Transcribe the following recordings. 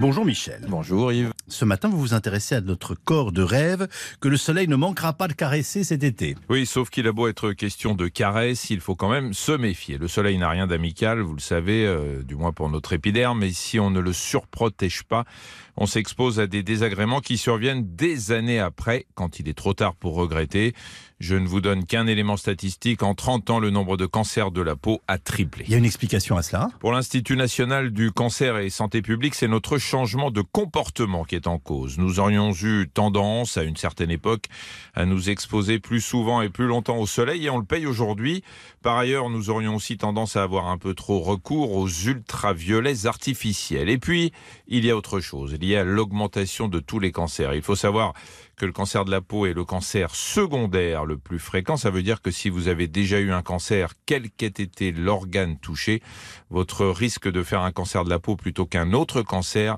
Bonjour Michel. Bonjour Yves. Ce matin, vous vous intéressez à notre corps de rêve que le soleil ne manquera pas de caresser cet été. Oui, sauf qu'il a beau être question de caresse, il faut quand même se méfier. Le soleil n'a rien d'amical, vous le savez, euh, du moins pour notre épiderme, mais si on ne le surprotège pas, on s'expose à des désagréments qui surviennent des années après, quand il est trop tard pour regretter. Je ne vous donne qu'un élément statistique. En 30 ans, le nombre de cancers de la peau a triplé. Il y a une explication à cela? Pour l'Institut national du cancer et santé publique, c'est notre changement de comportement qui est en cause. Nous aurions eu tendance, à une certaine époque, à nous exposer plus souvent et plus longtemps au soleil et on le paye aujourd'hui. Par ailleurs, nous aurions aussi tendance à avoir un peu trop recours aux ultraviolets artificiels. Et puis, il y a autre chose, lié à l'augmentation de tous les cancers. Il faut savoir que le cancer de la peau est le cancer secondaire le plus fréquent. Ça veut dire que si vous avez déjà eu un cancer, quel qu'ait été l'organe touché, votre risque de faire un cancer de la peau plutôt qu'un autre cancer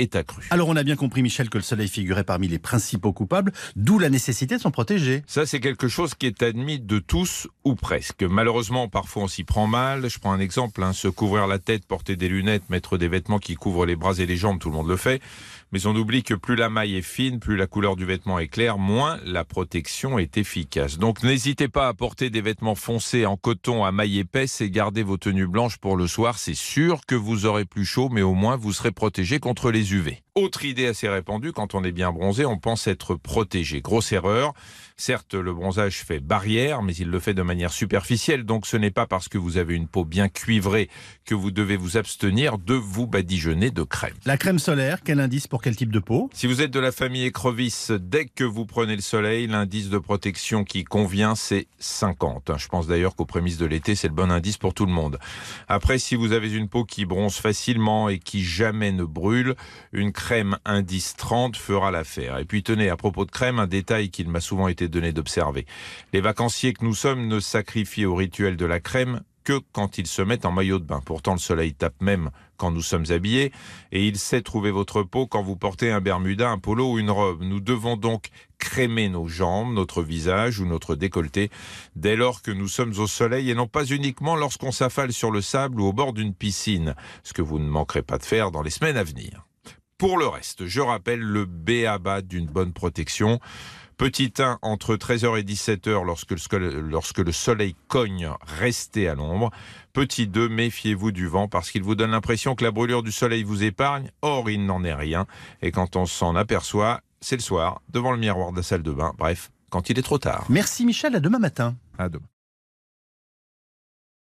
est. Alors on a bien compris Michel que le soleil figurait parmi les principaux coupables, d'où la nécessité de s'en protéger. Ça, c'est quelque chose qui est admis de tous ou presque. Malheureusement, parfois on s'y prend mal. Je prends un exemple, hein, se couvrir la tête, porter des lunettes, mettre des vêtements qui couvrent les bras et les jambes, tout le monde le fait. Mais on oublie que plus la maille est fine, plus la couleur du vêtement est claire, moins la protection est efficace. Donc n'hésitez pas à porter des vêtements foncés en coton à maille épaisse et gardez vos tenues blanches pour le soir. C'est sûr que vous aurez plus chaud, mais au moins vous serez protégé contre les Autre idée assez répandue, quand on est bien bronzé, on pense être protégé. Grosse erreur. Certes, le bronzage fait barrière, mais il le fait de manière superficielle. Donc ce n'est pas parce que vous avez une peau bien cuivrée que vous devez vous abstenir de vous badigeonner de crème. La crème solaire, quel indice pour quel type de peau? Si vous êtes de la famille écrevisse, dès que vous prenez le soleil, l'indice de protection qui convient, c'est 50. Je pense d'ailleurs qu'aux prémices de l'été, c'est le bon indice pour tout le monde. Après, si vous avez une peau qui bronze facilement et qui jamais ne brûle, une crème indice 30 fera l'affaire. Et puis tenez, à propos de crème, un détail qu'il m'a souvent été donné d'observer. Les vacanciers que nous sommes ne sacrifient au rituel de la crème que quand ils se mettent en maillot de bain. Pourtant, le soleil tape même quand nous sommes habillés et il sait trouver votre peau quand vous portez un bermuda, un polo ou une robe. Nous devons donc crémer nos jambes, notre visage ou notre décolleté dès lors que nous sommes au soleil et non pas uniquement lorsqu'on s'affale sur le sable ou au bord d'une piscine, ce que vous ne manquerez pas de faire dans les semaines à venir. Pour le reste, je rappelle le B.A.B.A. d'une bonne protection. Petit 1, entre 13h et 17h, lorsque le, lorsque le soleil cogne, restez à l'ombre. Petit 2, méfiez-vous du vent parce qu'il vous donne l'impression que la brûlure du soleil vous épargne. Or, il n'en est rien. Et quand on s'en aperçoit, c'est le soir, devant le miroir de la salle de bain. Bref, quand il est trop tard. Merci Michel, à demain matin. À demain.